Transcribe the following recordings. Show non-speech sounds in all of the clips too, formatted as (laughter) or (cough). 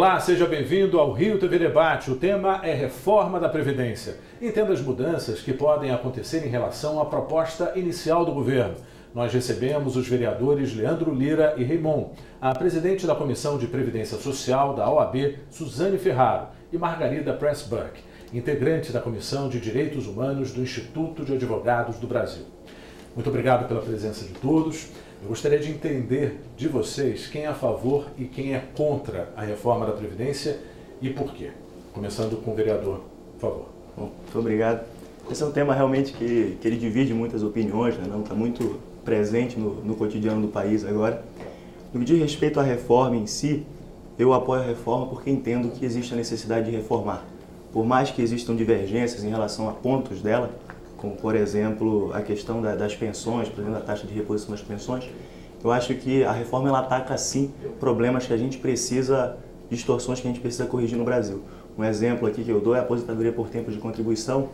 Olá, seja bem-vindo ao Rio TV Debate. O tema é reforma da Previdência. Entenda as mudanças que podem acontecer em relação à proposta inicial do governo. Nós recebemos os vereadores Leandro Lira e Raimon, a presidente da Comissão de Previdência Social da OAB, Suzane Ferraro, e Margarida Pressburg, integrante da Comissão de Direitos Humanos do Instituto de Advogados do Brasil. Muito obrigado pela presença de todos. Eu gostaria de entender de vocês quem é a favor e quem é contra a reforma da Previdência e por quê. Começando com o vereador, por favor. Bom, muito obrigado. Esse é um tema realmente que, que ele divide muitas opiniões, né? não está muito presente no, no cotidiano do país agora. No que diz respeito à reforma em si, eu apoio a reforma porque entendo que existe a necessidade de reformar. Por mais que existam divergências em relação a pontos dela, como por exemplo a questão da, das pensões, por exemplo, a taxa de reposição das pensões, eu acho que a reforma ela ataca sim problemas que a gente precisa, distorções que a gente precisa corrigir no Brasil. Um exemplo aqui que eu dou é a aposentadoria por tempo de contribuição,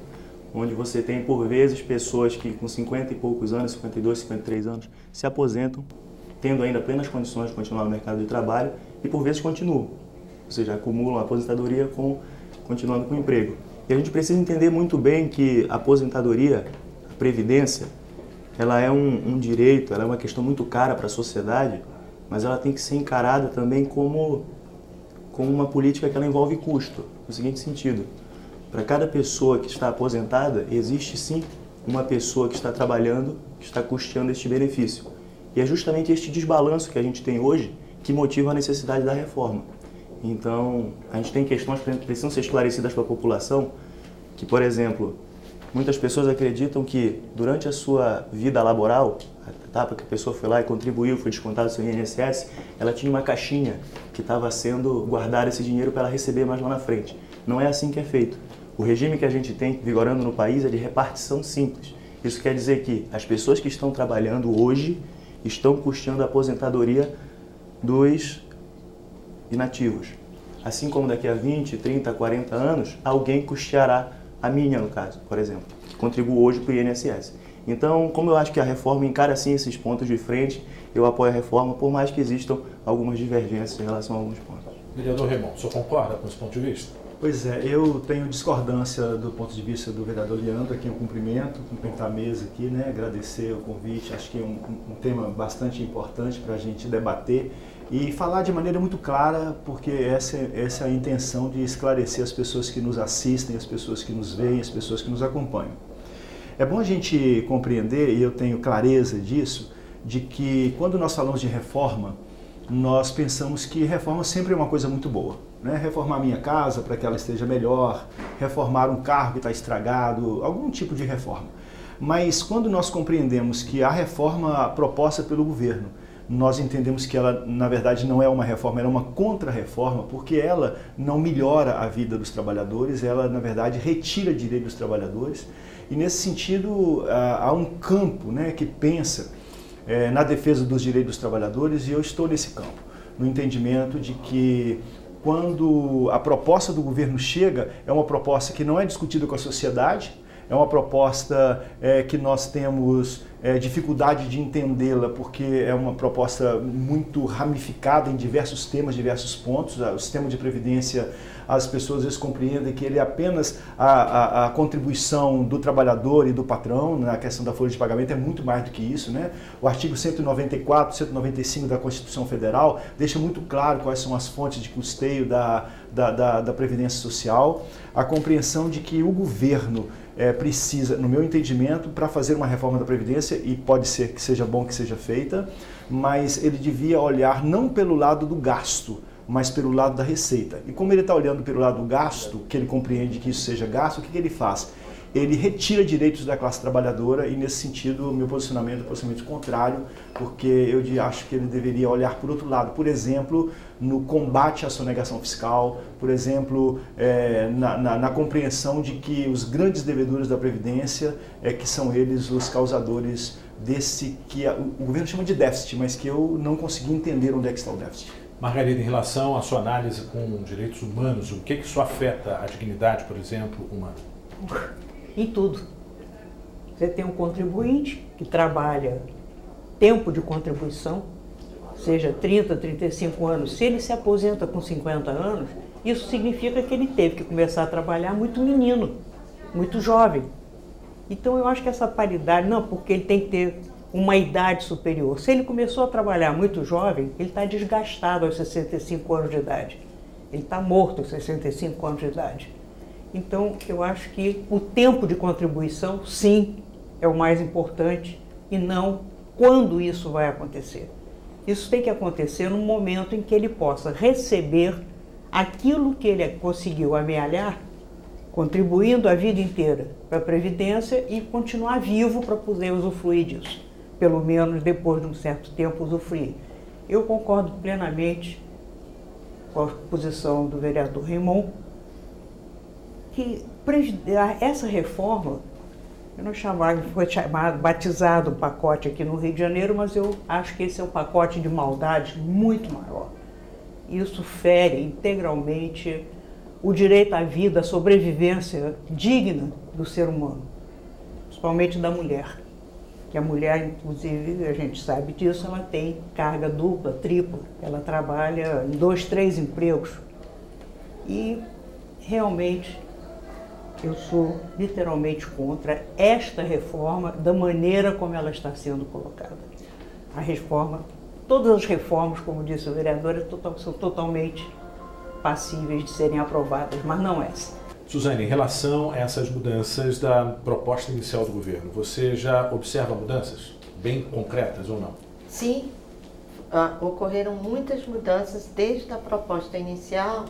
onde você tem por vezes pessoas que com 50 e poucos anos, 52, 53 anos, se aposentam, tendo ainda plenas condições de continuar no mercado de trabalho e por vezes continuam, ou seja, acumulam a aposentadoria com continuando com o emprego. E a gente precisa entender muito bem que a aposentadoria, a previdência, ela é um, um direito, ela é uma questão muito cara para a sociedade, mas ela tem que ser encarada também como, como uma política que ela envolve custo, no seguinte sentido. Para cada pessoa que está aposentada, existe sim uma pessoa que está trabalhando, que está custeando este benefício. E é justamente este desbalanço que a gente tem hoje que motiva a necessidade da reforma. Então, a gente tem questões que precisam ser esclarecidas para a população, que, por exemplo, muitas pessoas acreditam que durante a sua vida laboral, a etapa que a pessoa foi lá e contribuiu, foi descontado seu INSS, ela tinha uma caixinha que estava sendo guardar esse dinheiro para ela receber mais lá na frente. Não é assim que é feito. O regime que a gente tem vigorando no país é de repartição simples. Isso quer dizer que as pessoas que estão trabalhando hoje estão custeando a aposentadoria dos inativos. Assim como daqui a 20, 30, 40 anos, alguém custeará a minha, no caso, por exemplo, que contribui hoje para o INSS. Então, como eu acho que a reforma encara assim esses pontos de frente, eu apoio a reforma, por mais que existam algumas divergências em relação a alguns pontos. Vereador Raymond, o senhor concorda com esse ponto de vista? Pois é, eu tenho discordância do ponto de vista do vereador Leandro, a quem eu cumprimento, cumprimentar a mesa aqui, né, agradecer o convite, acho que é um, um tema bastante importante para a gente debater e falar de maneira muito clara, porque essa, essa é a intenção de esclarecer as pessoas que nos assistem, as pessoas que nos veem, as pessoas que nos acompanham. É bom a gente compreender, e eu tenho clareza disso, de que quando nós falamos de reforma, nós pensamos que reforma sempre é uma coisa muito boa. Né? Reformar minha casa para que ela esteja melhor, reformar um carro que está estragado, algum tipo de reforma. Mas quando nós compreendemos que a reforma proposta pelo governo nós entendemos que ela, na verdade, não é uma reforma, ela é uma contra-reforma, porque ela não melhora a vida dos trabalhadores, ela, na verdade, retira direito dos trabalhadores. E, nesse sentido, há um campo né, que pensa é, na defesa dos direitos dos trabalhadores e eu estou nesse campo, no entendimento de que quando a proposta do governo chega, é uma proposta que não é discutida com a sociedade, é uma proposta é, que nós temos é, dificuldade de entendê-la porque é uma proposta muito ramificada em diversos temas, diversos pontos. O sistema de previdência, as pessoas às vezes compreendem que ele é apenas a, a, a contribuição do trabalhador e do patrão na questão da folha de pagamento, é muito mais do que isso. Né? O artigo 194, 195 da Constituição Federal deixa muito claro quais são as fontes de custeio da, da, da, da Previdência Social, a compreensão de que o governo é, precisa, no meu entendimento, para fazer uma reforma da Previdência, e pode ser que seja bom que seja feita, mas ele devia olhar não pelo lado do gasto, mas pelo lado da receita. E como ele está olhando pelo lado do gasto, que ele compreende que isso seja gasto, o que, que ele faz? Ele retira direitos da classe trabalhadora e, nesse sentido, o meu posicionamento é posicionamento contrário, porque eu acho que ele deveria olhar por outro lado. Por exemplo, no combate à sonegação fiscal, por exemplo, é, na, na, na, compreensão de que os grandes devedores da Previdência é que são eles os causadores desse que a, o governo chama de déficit, mas que eu não consegui entender onde é que está o déficit. Margarida, em relação à sua análise com direitos humanos, o que, que isso afeta a dignidade, por exemplo, humana? (laughs) em tudo. Você tem um contribuinte que trabalha tempo de contribuição, seja 30, 35 anos, se ele se aposenta com 50 anos, isso significa que ele teve que começar a trabalhar muito menino, muito jovem. Então eu acho que essa paridade, não, porque ele tem que ter uma idade superior. Se ele começou a trabalhar muito jovem, ele está desgastado aos 65 anos de idade. Ele está morto aos 65 anos de idade. Então eu acho que o tempo de contribuição, sim, é o mais importante e não quando isso vai acontecer. Isso tem que acontecer no momento em que ele possa receber aquilo que ele conseguiu amealhar, contribuindo a vida inteira para a Previdência e continuar vivo para poder usufruir disso, pelo menos depois de um certo tempo usufruir. Eu concordo plenamente com a posição do vereador Raimon, que essa reforma, eu não chamava, foi chamado, batizado o pacote aqui no Rio de Janeiro, mas eu acho que esse é um pacote de maldade muito maior isso fere integralmente o direito à vida, à sobrevivência digna do ser humano, principalmente da mulher. Que a mulher, inclusive, a gente sabe disso, ela tem carga dupla, tripla, ela trabalha em dois, três empregos. E realmente eu sou literalmente contra esta reforma da maneira como ela está sendo colocada. A reforma todas as reformas, como disse o vereador, é são totalmente passíveis de serem aprovadas, mas não essa. Suzane, em relação a essas mudanças da proposta inicial do governo, você já observa mudanças bem concretas ou não? Sim, ah, ocorreram muitas mudanças desde a proposta inicial,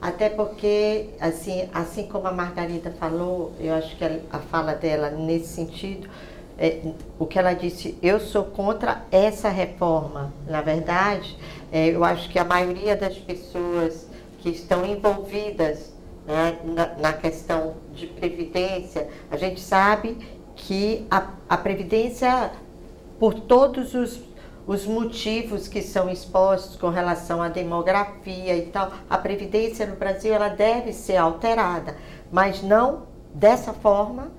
até porque, assim, assim como a Margarida falou, eu acho que a, fala dela nesse sentido, é, o que ela disse, eu sou contra essa reforma. Na verdade, é, eu acho que a maioria das pessoas que estão envolvidas né, na, na, questão de previdência, a gente sabe que a, a previdência, por todos os, os motivos que são expostos com relação à demografia e tal, a previdência no Brasil ela deve ser alterada, mas não dessa forma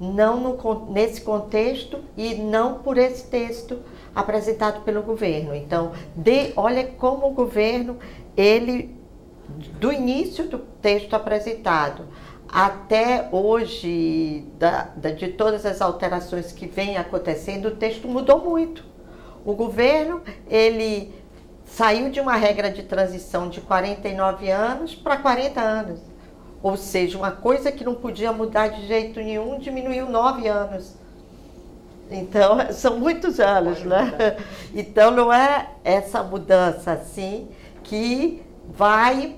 não no, nesse contexto e não por esse texto apresentado pelo governo. Então, de, olha como o governo, ele, do início do texto apresentado até hoje, da, da, de todas as alterações que vêm acontecendo, o texto mudou muito. O governo, ele saiu de uma regra de transição de 49 anos para 40 anos. Ou seja, uma coisa que não podia mudar de jeito nenhum diminuiu nove anos. Então, (laughs) são muitos anos, né? (laughs) Então, não é essa mudança assim que vai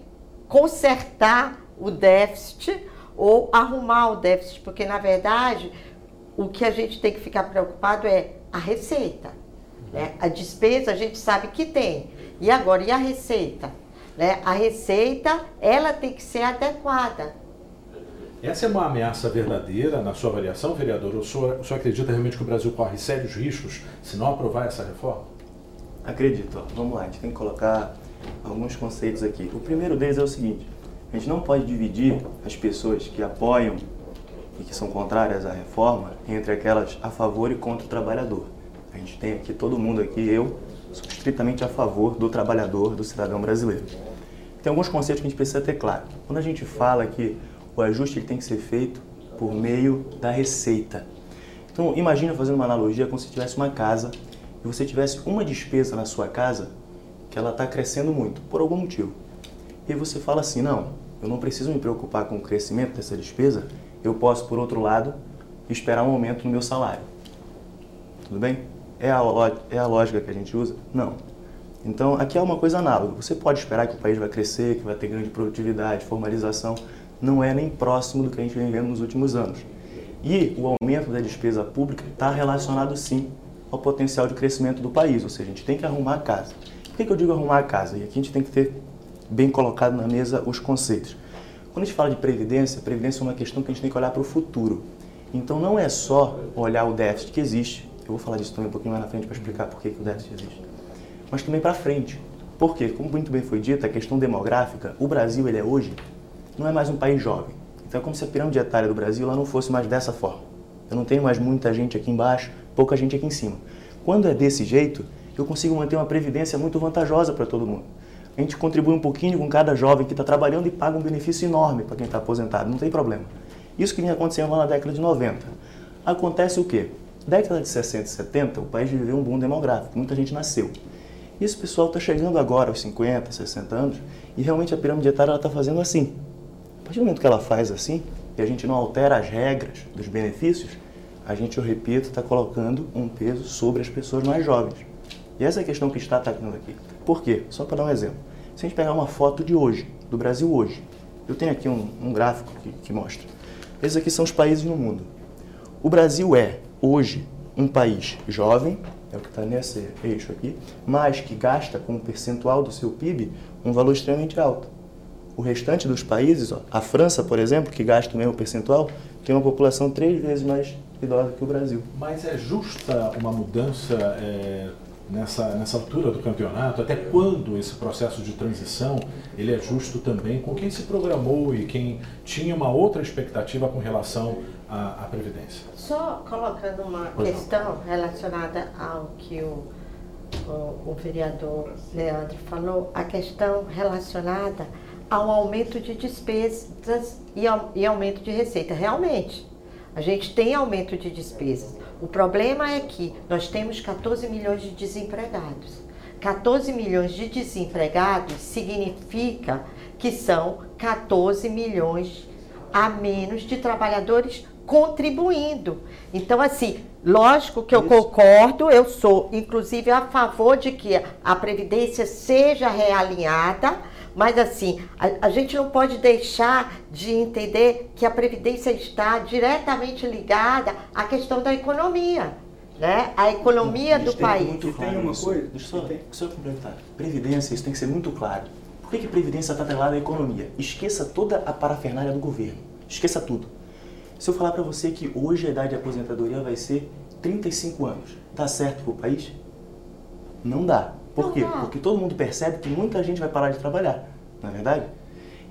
consertar o déficit ou arrumar o déficit, porque, na verdade, o que a gente tem que ficar preocupado é a receita. Né? A despesa a gente sabe que tem. E agora, e a receita? Né? A receita, ela tem que ser adequada. Essa é uma ameaça verdadeira na sua avaliação, vereador? Ou o senhor, o senhor acredita realmente que o Brasil corre sérios riscos se não aprovar essa reforma? Acredito. Vamos lá, a gente tem que colocar alguns conceitos aqui. O primeiro deles é o seguinte: a gente não pode dividir as pessoas que apoiam e que são contrárias à reforma entre aquelas a favor e contra o trabalhador. Gente tem aqui todo mundo aqui, eu sou estritamente a favor do trabalhador, do cidadão brasileiro. Tem alguns conceitos que a gente precisa ter claro. Quando a gente fala que o ajuste tem que ser feito por meio da receita. Então, imagina fazendo uma analogia como se tivesse uma casa e você tivesse uma despesa na sua casa que ela está crescendo muito, por algum motivo. E você fala assim, não, eu não preciso me preocupar com o crescimento dessa despesa, eu posso, por outro lado, esperar um aumento no meu salário. Tudo bem? É a, é a lógica que a gente usa? Não. Então, aqui é uma coisa análoga. Você pode esperar que o país vai crescer, que vai ter grande produtividade, formalização. Não é nem próximo do que a gente vem vendo nos últimos anos. E o aumento da despesa pública está relacionado, sim, ao potencial de crescimento do país. Ou seja, a gente tem que arrumar a casa. Por que, que eu digo arrumar a casa? E aqui a gente tem que ter bem colocado na mesa os conceitos. Quando a gente fala de previdência, previdência é uma questão que a gente tem que olhar para o futuro. Então, não é só olhar o déficit que existe, eu vou falar disso também um pouquinho mais na frente para explicar por que, o déficit existe. Mas também para frente. Por quê? Como muito bem foi dito, a questão demográfica, o Brasil ele é hoje, não é mais um país jovem. Então é como se a pirâmide etária do Brasil ela não fosse mais dessa forma. Eu não tenho mais muita gente aqui embaixo, pouca gente aqui em cima. Quando é desse jeito, eu consigo manter uma previdência muito vantajosa para todo mundo. A gente contribui um pouquinho com cada jovem que está trabalhando e paga um benefício enorme para quem está aposentado, não tem problema. Isso que vinha acontecendo lá na década de 90. Acontece o quê? Década de 60 e 70, o país viveu um boom demográfico, muita gente nasceu. E esse pessoal está chegando agora aos 50, 60 anos e realmente a pirâmide etária está fazendo assim. A partir do momento que ela faz assim, e a gente não altera as regras dos benefícios, a gente, eu repito, está colocando um peso sobre as pessoas mais jovens. E essa é a questão que está atacando aqui. Por quê? Só para dar um exemplo. Se a gente pegar uma foto de hoje, do Brasil hoje, eu tenho aqui um, um gráfico que, que mostra. Esses aqui são os países no mundo. O Brasil é, hoje, um país jovem, é o que está nesse eixo aqui, mas que gasta com um percentual do seu PIB um valor extremamente alto. O restante dos países, ó, a França, por exemplo, que gasta o mesmo percentual, tem uma população três vezes mais idosa que o Brasil. Mas é justa uma mudança é, nessa, nessa altura do campeonato? Até quando esse processo de transição ele é justo também com quem se programou e quem tinha uma outra expectativa com relação à, à Previdência? Só colocando uma pois questão não. relacionada ao que o, o, o vereador Leandro falou, a questão relacionada ao aumento de despesas e, ao, e aumento de receita. Realmente, a gente tem aumento de despesas. O problema é que nós temos 14 milhões de desempregados. 14 milhões de desempregados significa que são 14 milhões a menos de trabalhadores contribuindo. Então, assim, lógico que eu Isso. concordo, eu sou, inclusive, a favor de que a Previdência seja realinhada mas assim, a, a, gente não pode deixar de entender que a previdência está diretamente ligada à questão da economia, né? A economia do país. Muito claro tem uma coisa, deixa eu só, só complementar. Previdência, isso tem que ser muito claro. Por que, que previdência está atrelada à economia? Esqueça toda a parafernália do governo. Esqueça tudo. Se eu falar para você que hoje a idade de aposentadoria vai ser 35 anos, dá certo para o país? Não dá. Por quê? Porque todo mundo percebe que muita gente vai parar de trabalhar, não é verdade?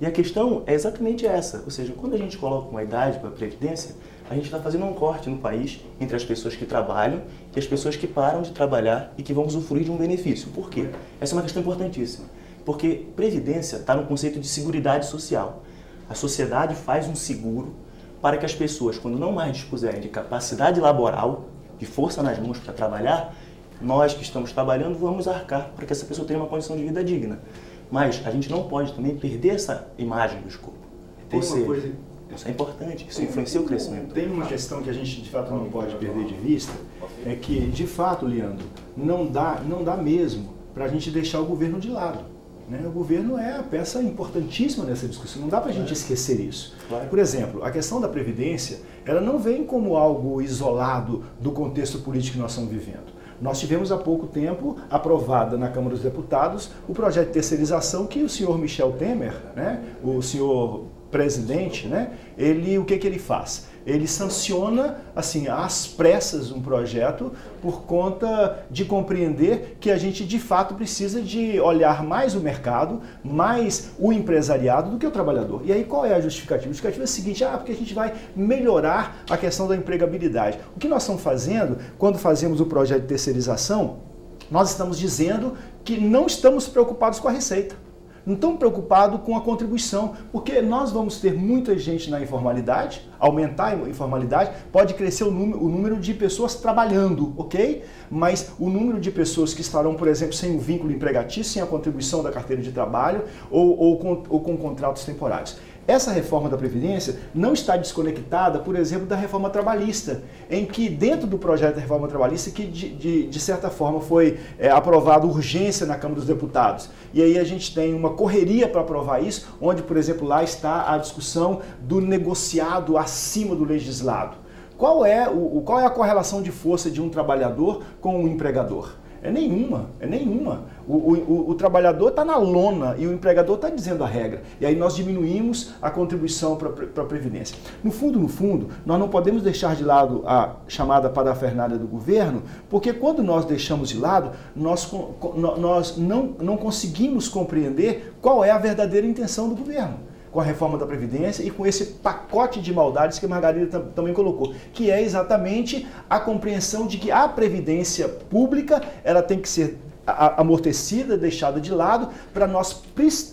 E a questão é exatamente essa, ou seja, quando a gente coloca uma idade para a Previdência, a gente está fazendo um corte no país entre as pessoas que trabalham e as pessoas que param de trabalhar e que vão usufruir de um benefício. Por quê? Essa é uma questão importantíssima. Porque Previdência está no conceito de seguridade social. A sociedade faz um seguro para que as pessoas, quando não mais dispuserem de capacidade laboral, de força nas mãos para trabalhar, nós que estamos trabalhando vamos arcar para que essa pessoa tenha uma condição de vida digna. Mas a gente não pode também perder essa imagem do escopo. Tem Ou seja, coisa... isso é importante, isso influencia o crescimento. Tem uma questão que a gente de fato não pode perder de vista, é que de fato, Leandro, não dá, não dá mesmo para a gente deixar o governo de lado. Né? O governo é a peça importantíssima nessa discussão, não dá para a gente esquecer isso. Por exemplo, a questão da Previdência, ela não vem como algo isolado do contexto político que nós estamos vivendo. Nós tivemos há pouco tempo aprovada na Câmara dos Deputados o projeto de terceirização que o senhor Michel Temer, né, o senhor presidente, né, ele o que, que ele faz? Ele sanciona assim às pressas um projeto por conta de compreender que a gente de fato precisa de olhar mais o mercado, mais o empresariado do que o trabalhador. E aí qual é a justificativa? A justificativa é a seguinte: ah, porque a gente vai melhorar a questão da empregabilidade. O que nós estamos fazendo quando fazemos o projeto de terceirização? Nós estamos dizendo que não estamos preocupados com a receita não estão preocupados com a contribuição, porque nós vamos ter muita gente na informalidade, aumentar a informalidade, pode crescer o número, o número de pessoas trabalhando, ok? Mas o número de pessoas que estarão, por exemplo, sem o vínculo empregatício, sem a contribuição da carteira de trabalho ou, ou, com, ou com contratos temporários. Essa reforma da Previdência não está desconectada, por exemplo, da reforma trabalhista, em que dentro do projeto da reforma trabalhista, que de, de, de certa forma foi é, aprovado urgência na Câmara dos Deputados. E aí a gente tem uma correria para aprovar isso, onde, por exemplo, lá está a discussão do negociado acima do legislado. Qual é, o, qual é a correlação de força de um trabalhador com um empregador? É nenhuma, é nenhuma. O, o, o trabalhador está na lona e o empregador está dizendo a regra. E aí nós diminuímos a contribuição para a Previdência. No fundo, no fundo, nós não podemos deixar de lado a chamada parafernália do governo, porque quando nós deixamos de lado, nós, nós não, não conseguimos compreender qual é a verdadeira intenção do governo. com a reforma da Previdência e com esse pacote de maldades que a Margarida também colocou, que é exatamente a compreensão de que a Previdência pública ela tem que ser amortecida, deixada de lado, para nós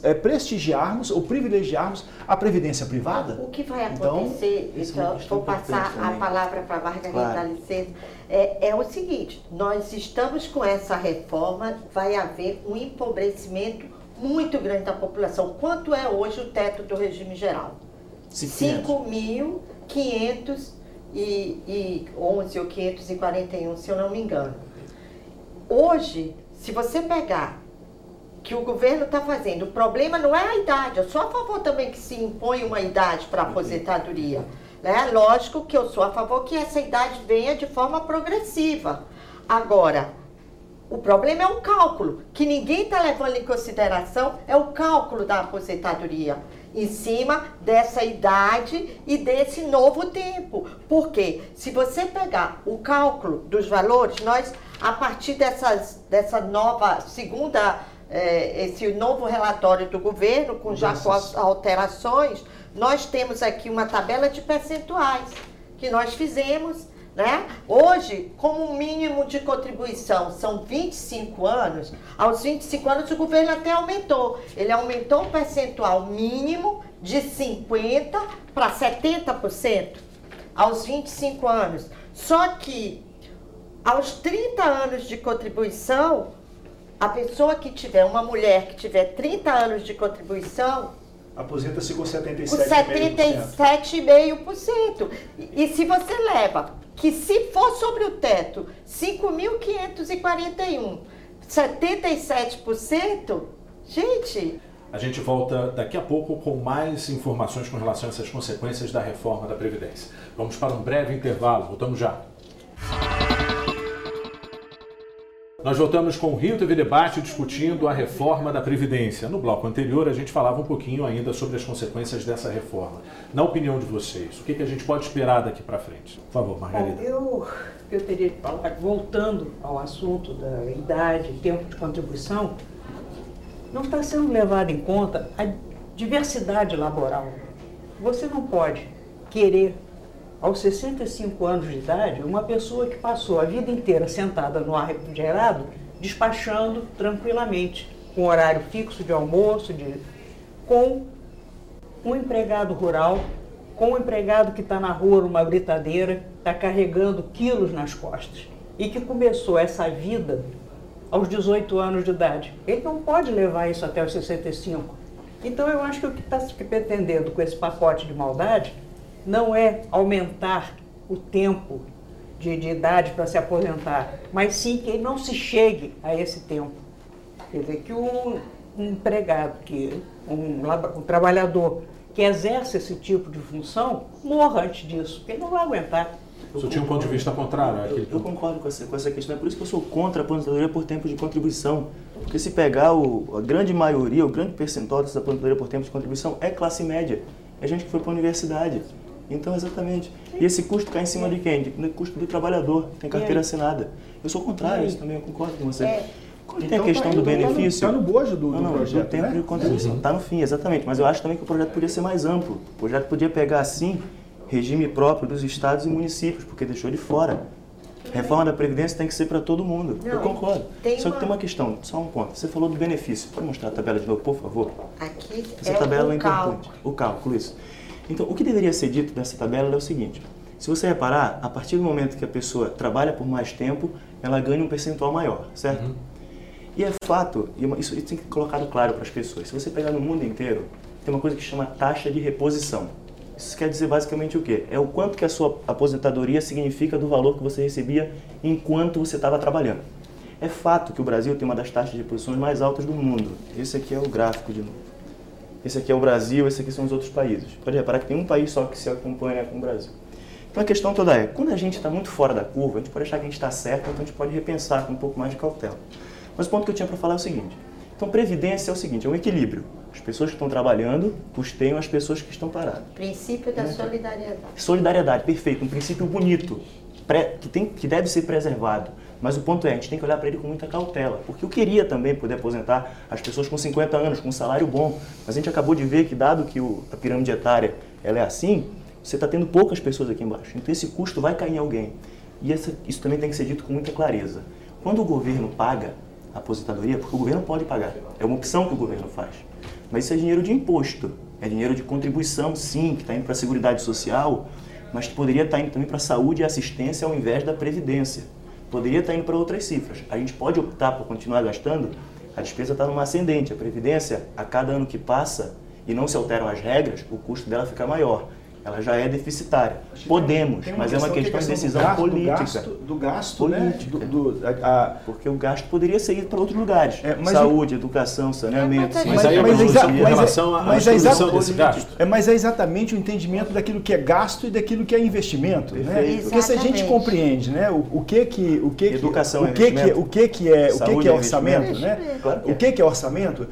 é, prestigiarmos ou privilegiarmos a previdência privada? O que vai então, acontecer, então, vou passar a palavra para a Margarida, claro. licença, é, é o seguinte, nós estamos com essa reforma, vai haver um empobrecimento muito grande da população. Quanto é hoje o teto do regime geral? 5.511 ou 541, se eu não me engano. Hoje, se você pegar que o governo está fazendo, o problema não é a idade, eu sou a favor também que se impõe uma idade para aposentadoria. Né? Lógico que eu sou a favor que essa idade venha de forma progressiva. Agora, o problema é o cálculo, que ninguém está levando em consideração, é o cálculo da aposentadoria em cima dessa idade e desse novo tempo. Porque se você pegar o cálculo dos valores, nós a partir dessas, dessa nova segunda, eh, esse novo relatório do governo, com já com as alterações, nós temos aqui uma tabela de percentuais que nós fizemos. Né? Hoje, como mínimo de contribuição são 25 anos, aos 25 anos o governo até aumentou. Ele aumentou o percentual mínimo de 50% para 70% aos 25 anos. Só que aos 30 anos de contribuição, a pessoa que tiver, uma mulher que tiver 30 anos de contribuição, aposenta-se com 77,5%. Com 77,5%. E, e se você leva que se for sobre o teto 5.541, 77%, gente, a gente volta daqui a pouco com mais informações com relação a essas consequências da reforma da Previdência. Vamos para um breve intervalo, voltamos já. Nós voltamos com o Rio TV Debate discutindo a reforma da Previdência. No bloco anterior, a gente falava um pouquinho ainda sobre as consequências dessa reforma. Na opinião de vocês, o que, a gente pode esperar daqui para frente? Por favor, Margarida. Bom, eu, eu teria que falar, voltando ao assunto da idade, tempo de contribuição, não está sendo levado em conta a diversidade laboral. Você não pode querer aos 65 anos de idade, uma pessoa que passou a vida inteira sentada no ar refrigerado, despachando tranquilamente, com horário fixo de almoço, de, com um empregado rural, com um empregado que está na rua numa britadeira, está carregando quilos nas costas e que começou essa vida aos 18 anos de idade. Ele não pode levar isso até os 65. Então eu acho que o que está se pretendendo com esse pacote de maldade não é aumentar o tempo de, de idade para se aposentar, mas sim que ele não se chegue a esse tempo. Quer dizer, que um, um empregado, que um, um trabalhador que exerce esse tipo de função morra antes disso, porque ele não vai aguentar. Você tinha um ponto de vista contrário. Eu, eu, eu concordo com essa, com essa questão. É por isso que eu sou contra a aposentadoria por tempo de contribuição. Porque se pegar o, a grande maioria, o grande percentual dessa aposentadoria por tempo de contribuição é classe média. É gente que foi para a universidade. Então, exatamente. E esse custo cai em cima de quem? Do custo do trabalhador, tem carteira assinada. Eu sou contrário a isso também, eu concordo com você. É. Quando tem a questão tá, do benefício. Está no, tá no bojo do, não, não, do projeto. tempo né? de contribuição. Está no fim, exatamente. Mas eu acho também que o projeto podia ser mais amplo. O projeto podia pegar, assim, regime próprio dos estados e municípios, porque deixou de fora. Reforma da Previdência tem que ser para todo mundo. Não, eu concordo. Só que tem uma questão, só um ponto. Você falou do benefício. Pode mostrar a tabela de novo, por favor? Aqui Essa é tabela o é importante. Cálculo. O cálculo, isso. Então, o que deveria ser dito nessa tabela é o seguinte: se você reparar, a partir do momento que a pessoa trabalha por mais tempo, ela ganha um percentual maior, certo? Uhum. E é fato, e isso, isso tem que ser colocado claro para as pessoas. Se você pegar no mundo inteiro, tem uma coisa que chama taxa de reposição. Isso quer dizer basicamente o quê? É o quanto que a sua aposentadoria significa do valor que você recebia enquanto você estava trabalhando. É fato que o Brasil tem uma das taxas de reposições mais altas do mundo. Esse aqui é o gráfico de novo. Esse aqui é o Brasil, esse aqui são os outros países. Pode reparar que tem um país só que se acompanha com o Brasil. Então a questão toda é, quando a gente está muito fora da curva, a gente pode achar que a gente está certo, então a gente pode repensar com um pouco mais de cautela. Mas o ponto que eu tinha para falar é o seguinte. Então previdência é o seguinte, é um equilíbrio. As pessoas que estão trabalhando custeiam as pessoas que estão paradas. Princípio da solidariedade. Solidariedade, perfeito. Um princípio bonito. Que, tem, que deve ser preservado. Mas o ponto é, a gente tem que olhar para ele com muita cautela. Porque eu queria também poder aposentar as pessoas com 50 anos, com um salário bom. Mas a gente acabou de ver que, dado que o, a pirâmide etária ela é assim, você está tendo poucas pessoas aqui embaixo. Então esse custo vai cair em alguém. E essa, isso também tem que ser dito com muita clareza. Quando o governo paga a aposentadoria, porque o governo pode pagar, é uma opção que o governo faz. Mas isso é dinheiro de imposto, é dinheiro de contribuição, sim, que está indo para a Seguridade Social, mas que poderia estar tá indo também para saúde e assistência ao invés da Previdência poderia estar indo para outras cifras. A gente pode optar por continuar gastando, a despesa está numa ascendente. A Previdência, a cada ano que passa e não se alteram as regras, o custo dela fica maior ela já é deficitária. Podemos, mas é uma questão, de decisão do gasto, política. Do gasto, do gasto política. Né? Do, do, a, a, porque o gasto poderia ser ido para outros lugares. É, Saúde, educação, saneamento. Mas, mas aí mas, mas, mas, em relação à distribuição desse gasto. É, mas é exatamente o entendimento daquilo que é gasto e daquilo que é investimento. Né? Porque se a gente compreende né, o, o que que... O que educação o que, que, o que, que é, o que, que é orçamento, né? Claro que é. O que, que é orçamento?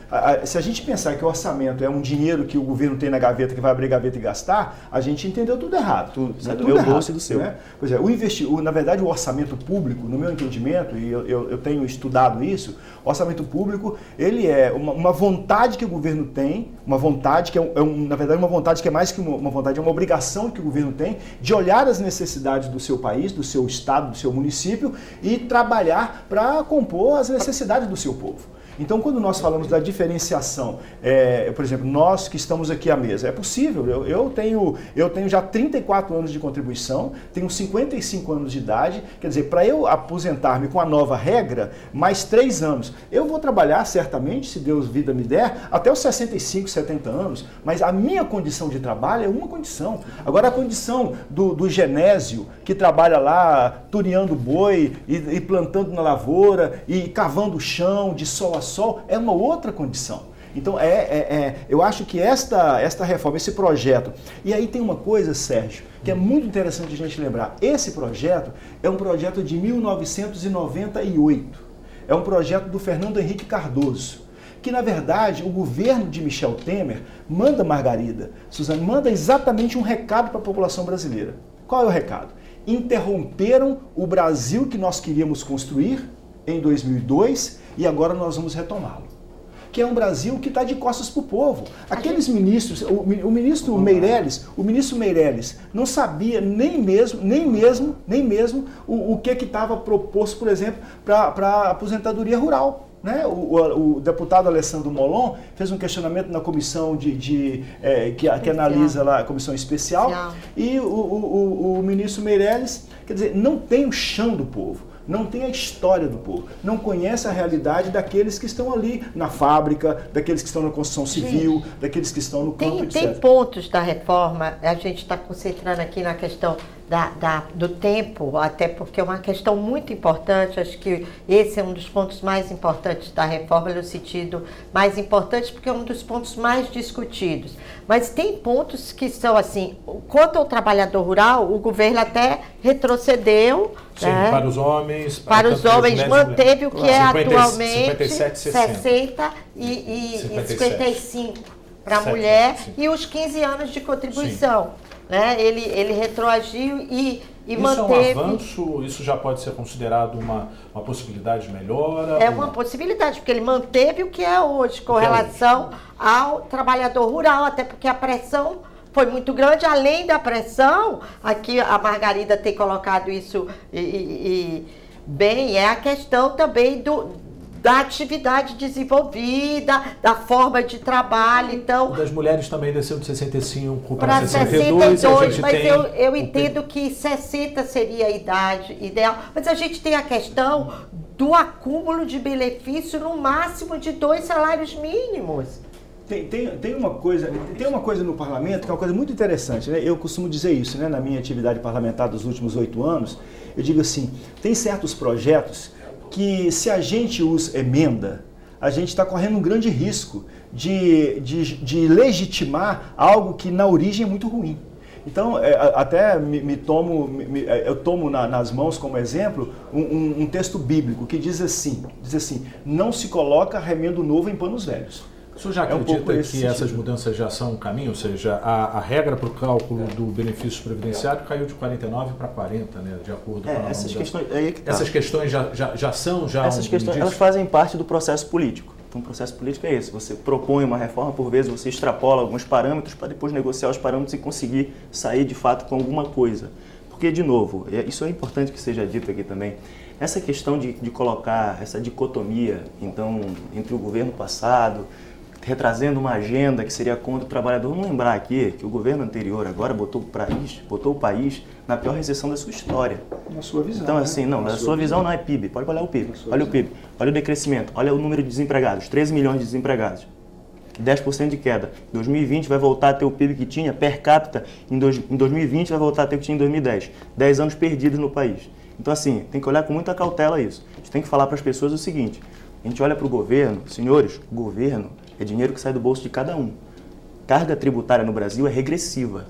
Se a gente pensar que o orçamento é um dinheiro que o governo tem na gaveta, que vai abrir gaveta e gastar, a gente entendeu tudo errado. Tudo, né? do meu errado, bolso e do seu. Né? Pois é, o investi o, na verdade, o orçamento público, no meu entendimento, e eu, eu, eu tenho estudado isso, o orçamento público, ele é uma, uma, vontade que o governo tem, uma vontade que é, um, é um, na verdade, uma vontade que é mais que uma, uma vontade, é uma obrigação que o governo tem de olhar as necessidades do seu país, do seu estado, do seu município e trabalhar para compor as necessidades do seu povo. Então, quando nós falamos da diferenciação, é, por exemplo, nós que estamos aqui à mesa, é possível. Eu, eu, tenho, eu tenho já 34 anos de contribuição, tenho 55 anos de idade. Quer dizer, para eu aposentar-me com a nova regra, mais três anos. Eu vou trabalhar certamente, se Deus vida me der, até os 65, 70 anos, mas a minha condição de trabalho é uma condição. Agora, a condição do, do genésio, que trabalha lá tureando boi e, e plantando na lavoura e cavando o chão de sol a sol é uma outra condição. Então, é, é, é, eu acho que esta, esta reforma, esse projeto. E aí tem uma coisa, Sérgio, que é muito interessante a gente lembrar. Esse projeto é um projeto de 1998. É um projeto do Fernando Henrique Cardoso. Que, na verdade, o governo de Michel Temer manda, Margarida, Suzane, manda exatamente um recado para a população brasileira. Qual é o recado? Interromperam o Brasil que nós queríamos construir em 2002 e agora nós vamos retomá-lo. Que é um Brasil que está de costas para o povo. Aqueles ministros, o, o ministro Meirelles, o ministro Meirelles não sabia nem mesmo, nem mesmo, nem mesmo o, o que estava proposto, por exemplo, para a aposentadoria rural. Né? O, o, o, deputado Alessandro Molon fez um questionamento na comissão de, de é, que, que, analisa lá a comissão especial, especial. e o, o, o, ministro Meirelles, quer dizer, não tem o chão do povo não tem a história do povo, não conhece a realidade daqueles que estão ali na fábrica, daqueles que estão na construção civil, Gente, daqueles que estão no campo, tem, etc. Tem pontos da reforma, a gente está concentrando aqui na questão da, da, do tempo, até porque é uma questão muito importante, acho que esse é um dos pontos mais importantes da reforma, no sentido mais importante, porque é um dos pontos mais discutidos. Mas tem pontos que são assim, quanto ao trabalhador rural, o governo até retrocedeu. Sim, né? para os homens. Para, para os homens, manteve o que é atualmente 57, 60. 60 e, e, 57. e 55 para a mulher sim. e os 15 anos de contribuição. Sim né? Ele, ele retroagiu e, e isso manteve. é um avanço? Isso já pode ser considerado uma, uma possibilidade de melhora? É uma possibilidade, porque ele manteve o que é hoje com é relação hoje. ao trabalhador rural, até porque a pressão foi muito grande, além da pressão, aqui a Margarida tem colocado isso e, e, e bem, é a questão também do, da atividade desenvolvida, da forma de trabalho. Então, das mulheres também desceu de 65 para 62. 62 mas eu, eu entendo que 60 seria a idade ideal. Mas a gente tem a questão do acúmulo de benefício no máximo de dois salários mínimos. Tem, tem, tem, uma coisa, tem uma coisa no parlamento que é uma coisa muito interessante. Né? Eu costumo dizer isso né? na minha atividade parlamentar dos últimos oito anos. Eu digo assim: tem certos projetos que se a gente os emenda, a gente está correndo um grande risco de, de, de, legitimar algo que na origem é muito ruim. Então, é, até me, me tomo, me, é, eu tomo na, nas mãos como exemplo um, um, um, texto bíblico que diz assim, diz assim, não se coloca remendo novo em panos velhos. O senhor já é um acredita que essas mudanças já são um caminho? Ou seja, a, a regra para o cálculo do benefício previdenciário caiu de 49 para 40, né, de acordo É, com a essas questões, é que tá. Essas questões já, já, já são já Essas um questões elas fazem parte do processo político. Então, o processo político é esse: você propõe uma reforma, por vezes você extrapola alguns parâmetros para depois negociar os parâmetros e conseguir sair de fato com alguma coisa. Porque, de novo, é- isso é importante que seja dito aqui também. Essa questão de, de colocar essa dicotomia, então, entre o governo passado, retrazendo uma agenda que seria contra o trabalhador. Vamos lembrar aqui que o governo anterior agora botou o país, botou o país na pior recessão da sua história. Na sua visão. Então, né? assim, não, Na na sua visão não é PIB. Pode olhar o PIB. Sua Olha o visão. PIB. Olha o decrescimento. Olha o número de desempregados. 13 milhões de desempregados. 10% de queda. Em 2020 vai voltar a ter o PIB que tinha per capita. Em, dois, em 2020 vai voltar a ter o que tinha em 2010. 10 anos perdidos no país. Então, assim, tem que olhar com muita cautela isso. A gente tem que falar para as pessoas o seguinte: a gente olha para o governo, senhores, o governo é dinheiro que sai do bolso de cada um. Carga tributária no Brasil é regressiva.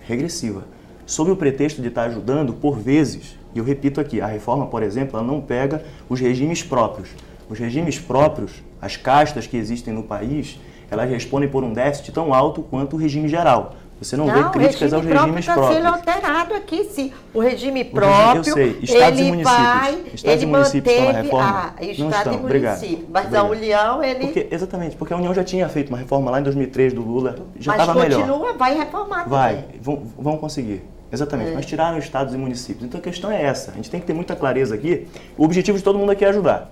Regressiva. Sob o pretexto de estar ajudando, por vezes, e eu repito aqui, a reforma, por exemplo, ela não pega os regimes próprios. Os regimes próprios, as castas que existem no país, elas respondem por um déficit tão alto quanto o regime geral. Você não, vê críticas aos regimes está próprios. sendo alterado aqui, sim. O regime regime- próprio, eu sei, estados e ele municípios. vai, Estados ele e municípios estão na reforma? a Não estão, e obrigado. Mas a Obrigado. União, ele... Porque, exatamente, porque a União já tinha feito uma reforma lá em 2003 do Lula, já mas estava melhor. continua, vai reformar Vai, também. vão, vão conseguir. Exatamente, É. mas tiraram estados e municípios. Então a questão é essa. A gente tem que ter muita clareza aqui. O objetivo de todo mundo aqui é ajudar.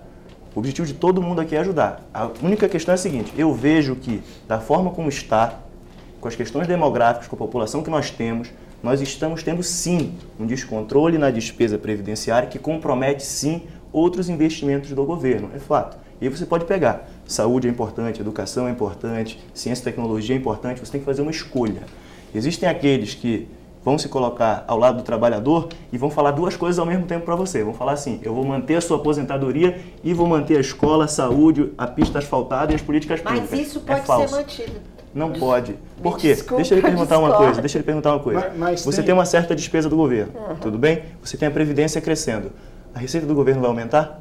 O objetivo de todo mundo aqui é ajudar. A única questão é a seguinte: eu vejo que, da forma como está, com as questões demográficas, com a população que nós temos, nós estamos tendo sim um descontrole na despesa previdenciária que compromete sim outros investimentos do governo. É fato. E aí você pode pegar. Saúde é importante, educação é importante, ciência e tecnologia é importante, você tem que fazer uma escolha. Existem aqueles que vão se colocar ao lado do trabalhador e vão falar duas coisas ao mesmo tempo para você. Vão falar assim: eu vou manter a sua aposentadoria e vou manter a escola, a saúde, a pista asfaltada e as políticas Mas públicas. isso é pode falso. ser mantido. Não pode. Por quê? desculpa, deixa ele perguntar uma coisa. Deixa ele perguntar uma coisa. Mas- mas você tem- tem... uma certa despesa do governo, tudo bem? Você tem a previdência crescendo. A receita do governo vai aumentar?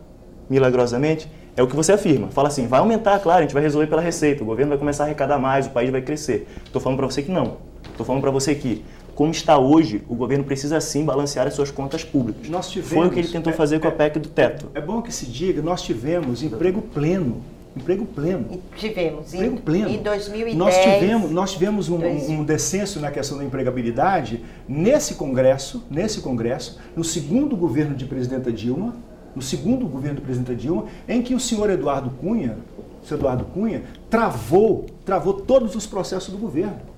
Milagrosamente? É o que você afirma. Fala assim, vai aumentar, claro, a gente vai resolver pela receita. O governo vai começar a arrecadar mais, o país vai crescer. Estou falando para você que não. Estou falando para você que, como está hoje, o governo precisa sim balancear as suas contas públicas. Nós tivemos- Foi o que ele tentou é- fazer com a é- PEC do teto. É bom que se diga, nós tivemos emprego pleno. Emprego pleno. Tivemos. Emprego Em, pleno. em 2010. Nós tivemos, nós tivemos um, um descenso na questão da empregabilidade nesse Congresso, nesse Congresso, no segundo governo de presidenta Dilma, no segundo governo do presidenta Dilma, em que o senhor Eduardo Cunha, o senhor Eduardo Cunha, travou, travou todos os processos do governo.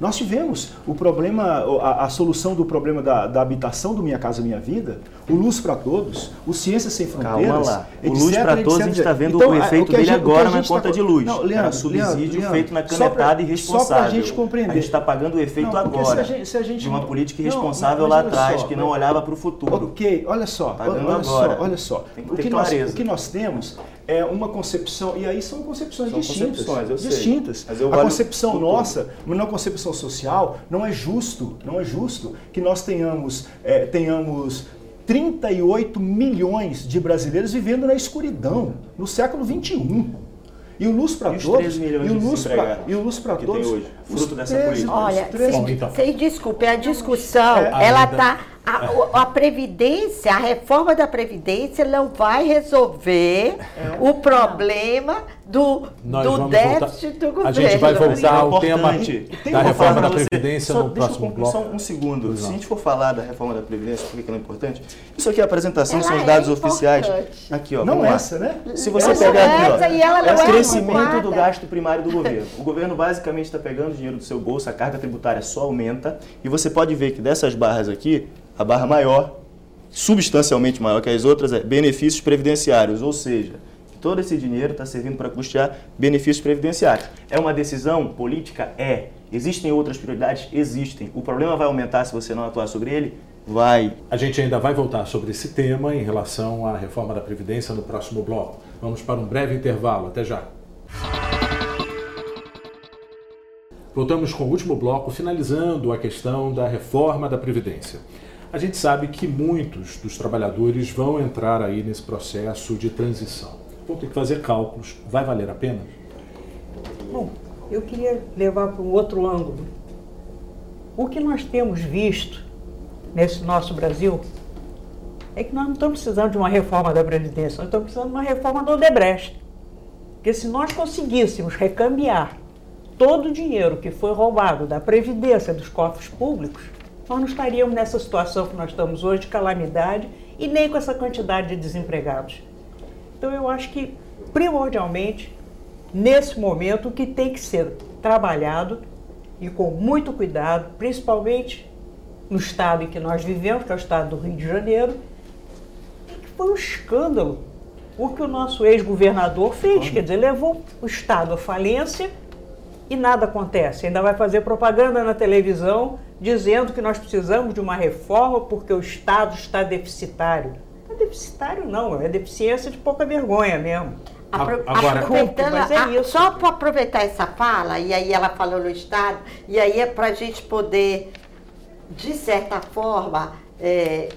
Nós tivemos o problema, a, a solução do problema da, da habitação do Minha Casa Minha Vida, o Luz para Todos, o Ciências Sem Calma Fronteiras. lá. O etc, Luz para etc, Todos, a gente está vendo Então, o efeito a dele gente- o agora na tá conta co- de luz. Não, Leandro, subsídio Leandro, feito na só pra- canetada Só irresponsável. para a gente compreender. A gente está pagando o efeito Não, agora se a gente- se a gente- de uma política Não, irresponsável mas lá atrás só, que não olhava para o futuro. Ok, olha só, Pagando olha agora. só, olha só. Tem que o, que nós, o que nós temos é uma concepção, e aí são concepções São distintas. concepções, distintas. A concepção futuro. nossa, uma concepção social, não é justo, não é justo que nós tenhamos, é, tenhamos 38 milhões de brasileiros vivendo na escuridão, no século 21. E o Luz para os Todos. 13 milhões e o Luz desempregados e o Luz para que tem Todos. hoje, fruto dessa 13 política? Olha, os 13 Bom, então. vocês desculpem, a discussão, É, ela ainda- tá. A, a Previdência, a reforma da Previdência não vai resolver o problema do, Nós do vamos déficit voltar- do governo. A gente vai que é voltar ao tema importante. Tem da reforma forma da Previdência só, no próximo bloco. Só um segundo. Se a gente for falar da reforma da Previdência, por que que ela é importante? Isso aqui é a apresentação, Ela são os é dados importante. oficiais. Aqui, ó. Não lá. essa, né? Se você Essa pegar é aqui, ó, essa e ela não é o é crescimento do gasto primário do governo. O governo basicamente está pegando dinheiro do seu bolso, a carga tributária só aumenta, e você pode ver que dessas barras aqui, a barra maior, substancialmente maior que as outras, é benefícios previdenciários, ou seja, todo esse dinheiro está servindo para custear benefícios previdenciários. É uma decisão política? É. Existem outras prioridades? Existem. O problema vai aumentar se você não atuar sobre ele? Vai. A gente ainda vai voltar sobre esse tema em relação à reforma da Previdência no próximo bloco. Vamos para um breve intervalo. Até já. Voltamos com o último bloco, finalizando a questão da reforma da Previdência. A gente sabe que muitos dos trabalhadores vão entrar aí nesse processo de transição. Vão ter que fazer cálculos. Vai valer a pena? Bom, eu queria levar para um outro ângulo. O que nós temos visto nesse nosso Brasil é que nós não estamos precisando de uma reforma da Previdência, nós estamos precisando de uma reforma do Odebrecht. Porque se nós conseguíssemos recambiar todo o dinheiro que foi roubado da Previdência dos cofres públicos, nós não estaríamos nessa situação que nós estamos hoje de calamidade e nem com essa quantidade de desempregados. Então eu acho que, primordialmente, nesse momento, o que tem que ser trabalhado e com muito cuidado, principalmente no estado em que nós vivemos, que é o estado do Rio de Janeiro, que foi um escândalo o que o nosso ex-governador fez, quer dizer, levou o estado à falência e nada acontece. Ainda vai fazer propaganda na televisão dizendo que nós precisamos de uma reforma porque o estado está deficitário. Não é deficitário não, é deficiência de pouca vergonha mesmo. Apro Agora, aproveitando, mas é isso. só para aproveitar essa fala, e aí ela falou no Estado, e aí é para a gente poder, de certa forma, é,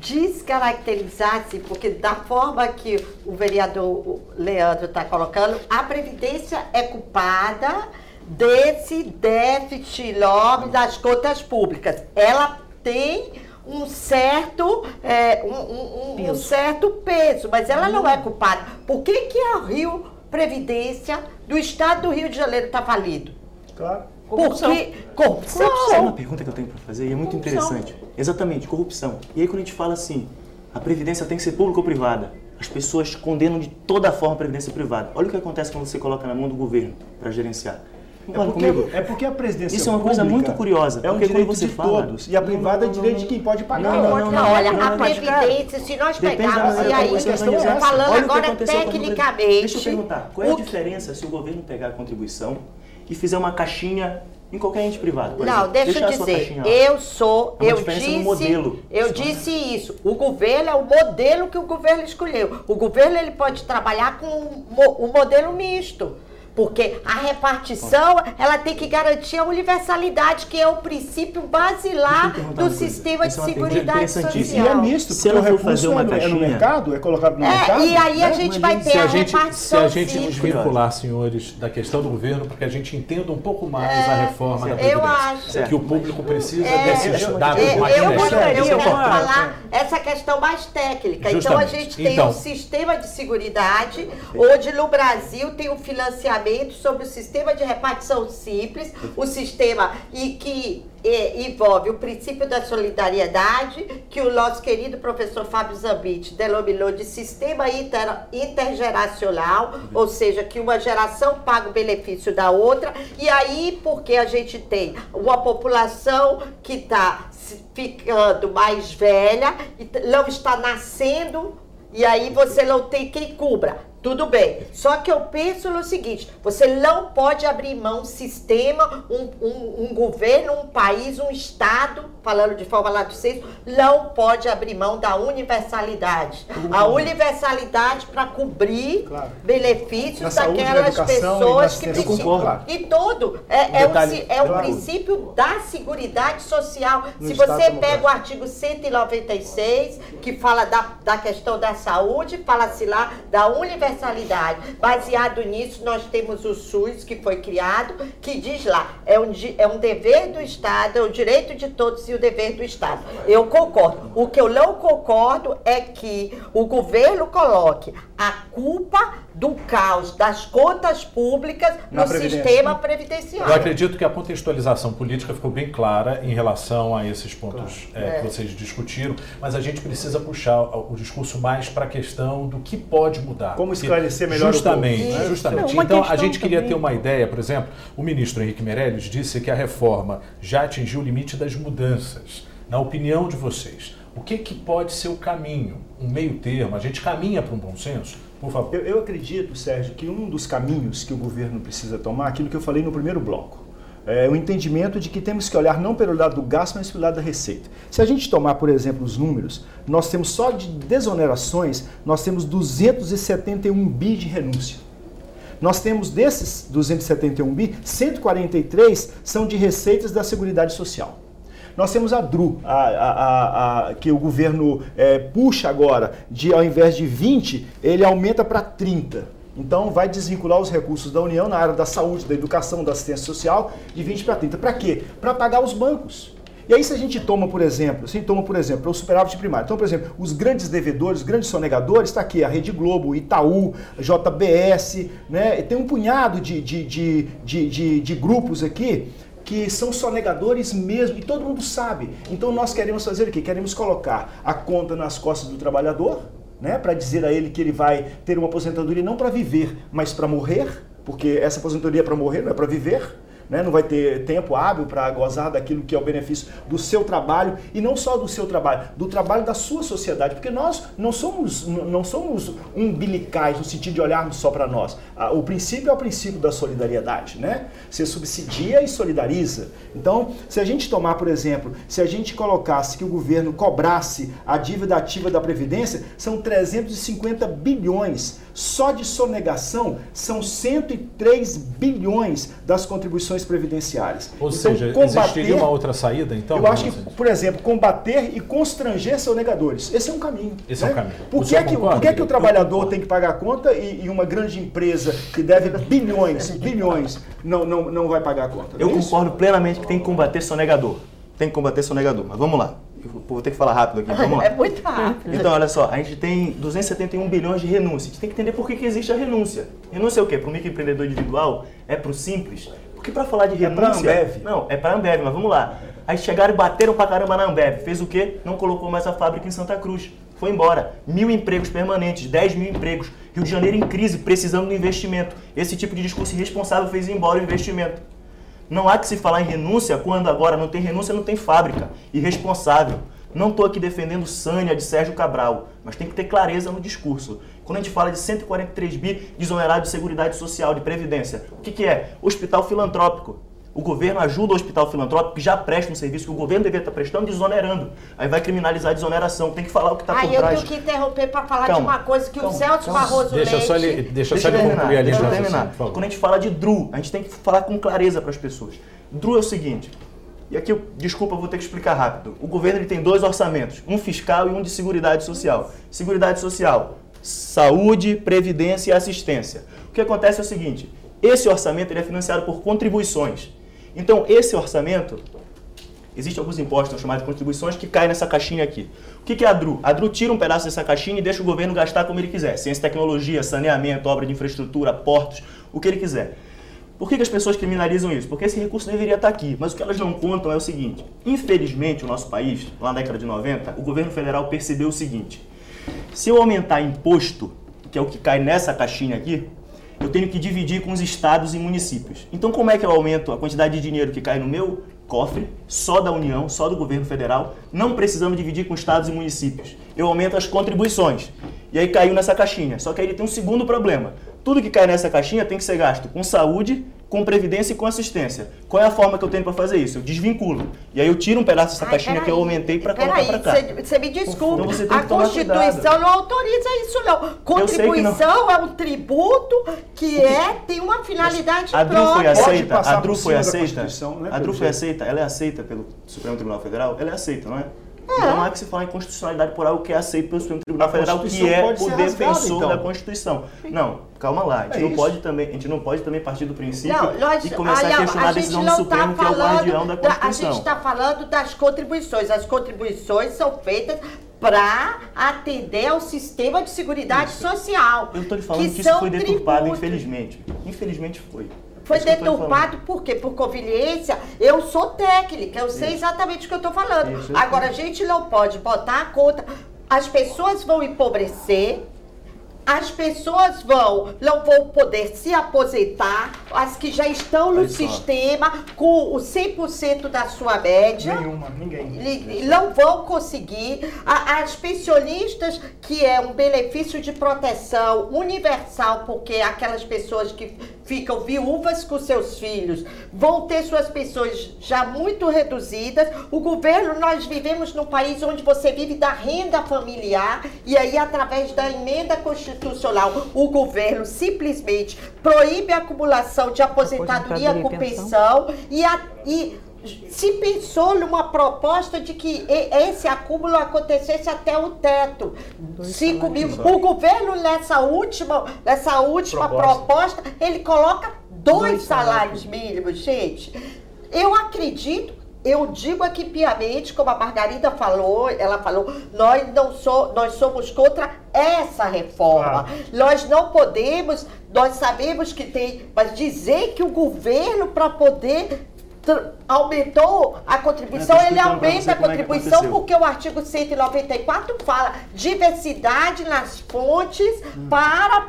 descaracterizar-se, porque da forma que o vereador Leandro está colocando, a Previdência é culpada desse déficit enorme das contas públicas. Ela tem um certo, é, um, um, um, certo peso, mas ela não é culpada. Por que, que a Rio Previdência do Estado do Rio de Janeiro está falido? Claro. Corrupção. Porque corrupção. corrupção. É uma pergunta que eu tenho para fazer e é muito corrupção. interessante. Exatamente, corrupção. E aí quando a gente fala assim, a previdência tem que ser pública ou privada? As pessoas condenam de toda forma a previdência privada. Olha o que acontece quando você coloca na mão do governo para gerenciar. É porque, é porque, a presidência Isso é uma coisa muito curiosa. É um direito você de fala, todos. E a privada não, não, é direito de quem pode pagar. Não, não, não, olha, a Previdência, se nós pegarmos, e aí, estamos falando agora tecnicamente... Deixa eu perguntar, qual é a diferença se o governo pegar a contribuição e fizer uma caixinha em qualquer ente privado. Por não, exemplo, deixa eu dizer, eu sou, é eu disse, modelo. eu disse isso. O governo é o modelo que o governo escolheu. O governo ele pode trabalhar com o modelo misto. Porque a repartição, ela tem que garantir a universalidade, que é o princípio basilar do sistema de é seguridade social. E é misto, se ela for fazer uma é, é no mercado, é colocado no é, mercado. E aí né? a gente vai ter se a, a gente, repartição Se a gente nos vincular, senhores, da questão do governo, porque a gente entenda um pouco mais é, a reforma da Previdência. Eu acho. Que o público precisa é, desses dados eu, mais eu, gostaria, eu quero falar essa questão mais técnica. Justamente. Então a gente tem então, um sistema de seguridade, onde no Brasil tem um financiamento sobre o sistema de repartição simples, o sistema e que e, envolve o princípio da solidariedade, que o nosso querido professor Fábio Zambit denominou de sistema inter, intergeracional, ou seja, que uma geração paga o benefício da outra, e aí porque a gente tem uma população que está ficando mais velha, não está nascendo, e aí você não tem quem cubra. Tudo bem. Só que eu penso no seguinte: você não pode abrir mão sistema, um, um, um governo, um país, um Estado, falando de forma lá do senso, não pode abrir mão da universalidade. Uhum. A universalidade para cobrir claro. benefícios saúde, daquelas pessoas que precisam. E todo. É, é, o, é claro. o princípio da seguridade social. No Se você pega o artigo 196, que fala da, da questão da saúde, fala-se lá da universalidade universalidade. Baseado nisso, nós temos o SUS, que foi criado, que diz lá, é um, é um dever do Estado, é o direito de todos e o dever do Estado. Eu concordo. O que eu não concordo é que o governo coloque a culpa do caos das contas públicas no sistema previdenciário. Eu acredito que a contextualização política ficou bem clara em relação a esses pontos claro. é, é. que vocês discutiram, mas a gente precisa puxar o discurso mais para a questão do que pode mudar. Como esclarecer melhor justamente, o povo, né? Justamente. Não, então, a gente queria também. ter uma ideia, por exemplo, o ministro Henrique Meirelles disse que a reforma já atingiu o limite das mudanças. Na opinião de vocês, o que, que pode ser o caminho, um meio termo? A gente caminha para um bom senso? Por favor. Eu, eu acredito, Sérgio, que um dos caminhos que o governo precisa tomar, aquilo que eu falei no primeiro bloco, é o entendimento de que temos que olhar não pelo lado do gasto, mas pelo lado da receita. Se a gente tomar, por exemplo, os números, nós temos só de desonerações, nós temos 271 bi de renúncia. Nós temos desses 271 bi, 143 são de receitas da Seguridade Social. Nós temos a DRU, a, a, a, que o governo é, puxa agora, de ao invés de 20, ele aumenta para 30. Então vai desvincular os recursos da União na área da saúde, da educação, da assistência social de 20 para 30. Para quê? Para pagar os bancos. E aí se a gente toma, por exemplo, se toma, por exemplo, o superávit primário. Então, por exemplo, os grandes devedores, os grandes sonegadores, está aqui a Rede Globo, Itaú, JBS, né? Tem um punhado de, de, de, de, de grupos aqui que são sonegadores mesmo, e todo mundo sabe. Então nós queremos fazer o quê? Queremos colocar a conta nas costas do trabalhador, né, para dizer a ele que ele vai ter uma aposentadoria não para viver, mas para morrer, porque essa aposentadoria é para morrer, não é para viver né? não vai ter tempo hábil para gozar daquilo que é o benefício do seu trabalho e não só do seu trabalho, do trabalho da sua sociedade, porque nós não somos, não somos umbilicais no sentido de olharmos só para nós. Ah, o princípio é o princípio da solidariedade, né? Você subsidia e solidariza. Então, se a gente tomar, por exemplo, se a gente colocasse que o governo cobrasse a dívida ativa da Previdência, são 350 bilhões. Só de sonegação são 103 bilhões das contribuições previdenciárias. Ou então, seja, combater, existiria uma outra saída, então? Eu acho que, por exemplo, combater e constranger sonegadores. Esse é um caminho. Esse né? é um caminho. Por que, é que, por que, é que o trabalhador tem que pagar a conta e, e, uma grande empresa que deve bilhões, bilhões, não, não, não vai pagar a conta? Eu é concordo plenamente que tem que combater sonegador. Tem que combater sonegador. Mas vamos lá. Vou ter que falar rápido aqui, vamos lá. É muito rápido. Então, olha só, a gente tem 271 bilhões de renúncia. A gente tem que entender por que, que existe a renúncia. Renúncia é o quê? Para o microempreendedor individual? É para o simples? Porque para falar de renúncia... É para Ambev. Não, é para Ambev, mas vamos lá. Aí chegaram e bateram pra caramba na Ambev. Fez o quê? Não colocou mais a fábrica em Santa Cruz. Foi embora. Mil empregos permanentes, 10 mil empregos. Rio de Janeiro em crise, precisando do investimento. Esse tipo de discurso irresponsável fez ir embora o investimento. Não há que se falar em renúncia quando agora não tem renúncia, não tem fábrica. Irresponsável. Não estou aqui defendendo Sânia de Sérgio Cabral, mas tem que ter clareza no discurso. Quando a gente fala de 143 bi desonerado de Seguridade Social, de Previdência, o que, que é? Hospital filantrópico. O governo ajuda o hospital filantrópico que já presta um serviço que o governo deveria estar prestando, desonerando. Aí vai criminalizar a desoneração. Tem que falar o que está por trás. Aí eu tenho que interromper para falar calma, de uma coisa que calma, o Celso calma. Barroso deixa Leite... Só ele, deixa, deixa só ele terminar, concluir ali. Deixa eu terminar. Quando a gente fala de DRU, a gente tem que falar com clareza para as pessoas. DRU é o seguinte, e aqui, desculpa, vou ter que explicar rápido. O governo ele tem dois orçamentos, um fiscal e um de seguridade social. Seguridade social, saúde, previdência e assistência. O que acontece é o seguinte, esse orçamento ele é financiado por contribuições. Então, esse orçamento, existem alguns impostos chamados de contribuições que caem nessa caixinha aqui. O que é a DRU? A DRU tira um pedaço dessa caixinha e deixa o governo gastar como ele quiser. Ciência e tecnologia, saneamento, obra de infraestrutura, portos, o que ele quiser. Por que, que, as pessoas criminalizam isso? Porque esse recurso deveria estar aqui. Mas o que elas não contam é o seguinte: infelizmente, o nosso país, lá na década de 90, o governo federal percebeu o seguinte: se eu aumentar imposto, que é o que cai nessa caixinha aqui, eu tenho que dividir com os estados e municípios. Então, como é que eu aumento a quantidade de dinheiro que cai no meu cofre, só da União, só do governo federal, não precisando dividir com estados e municípios? Eu aumento as contribuições. E aí caiu nessa caixinha. Só que aí ele tem um segundo problema. Tudo que cai nessa caixinha tem que ser gasto com saúde, com previdência e com assistência. Qual é a forma que eu tenho para fazer isso? Eu desvinculo. E aí eu tiro um pedaço dessa Ai, caixinha que eu aumentei para colocar para cá. Você me desculpe, então a Constituição cuidado. não autoriza isso não. Contribuição não. é um tributo que é tem uma finalidade a DRU foi aceita? A DRU foi aceita? Né, a DRU foi aceita? Ela é aceita pelo Supremo Tribunal Federal? Ela é aceita, não é? É. Não há que se falar em constitucionalidade por algo que é aceito pelo Supremo Tribunal Federal, que é o defensor então. da Constituição. Não, calma lá. A gente, é não pode também, a gente não pode também partir do princípio não, nós, e começar a questionar a, decisão do tá Supremo, tá que é o guardião da Constituição. Da, a gente está falando das contribuições. As contribuições são feitas para atender ao sistema de seguridade isso. social. Eu estou lhe falando que, que isso foi deturpado, tributos. infelizmente. Infelizmente foi. Foi deturpado por quê? Por conveniência. Eu sou técnica, eu sei exatamente o que eu estou falando. Isso, Agora, a gente não pode botar a conta. As pessoas vão empobrecer, as pessoas vão, não vão poder se aposentar, as que já estão no sistema com o 100% da sua média. Nenhuma, ninguém. Não vão conseguir. As pensionistas, que é um benefício de proteção universal, porque aquelas pessoas que ficam viúvas com seus filhos vão ter suas pensões já muito reduzidas. O governo, nós vivemos num país onde você vive da renda familiar e aí, através da emenda constitucional, o governo simplesmente proíbe a acumulação de aposentadoria, aposentadoria com pensão, pensão e, a, e se pensou numa proposta de que esse acúmulo acontecesse até o teto. 5 mil. O governo, nessa última, nessa última proposta. proposta ele coloca dois, dois salários mínimos, gente. Eu acredito eu digo aqui piamente, como a Margarida falou, ela falou, nós não so, nós somos contra essa reforma. Nós não podemos, nós sabemos que tem, mas dizer que o governo para poder aumentou a contribuição, ele aumenta a é contribuição é porque o artigo 194 fala diversidade nas fontes hum. para,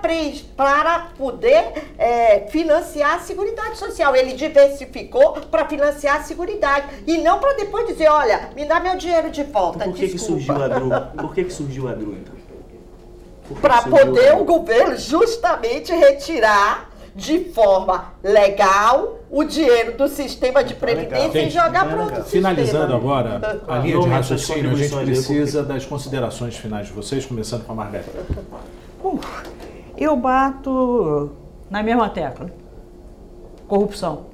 para poder é, financiar a Seguridade Social. Ele diversificou para financiar a Seguridade e não para depois dizer, olha, me dá meu dinheiro de volta. Então, por que, que surgiu a DRU? Por que, que surgiu a DRU, então? Para poder o governo justamente retirar de forma legal o dinheiro do sistema de previdência e jogar para outro Finalizando agora a linha de raciocínio, a gente precisa das considerações finais de vocês, começando com a Margarida. Uh, eu bato na mesma tecla. Corrupção.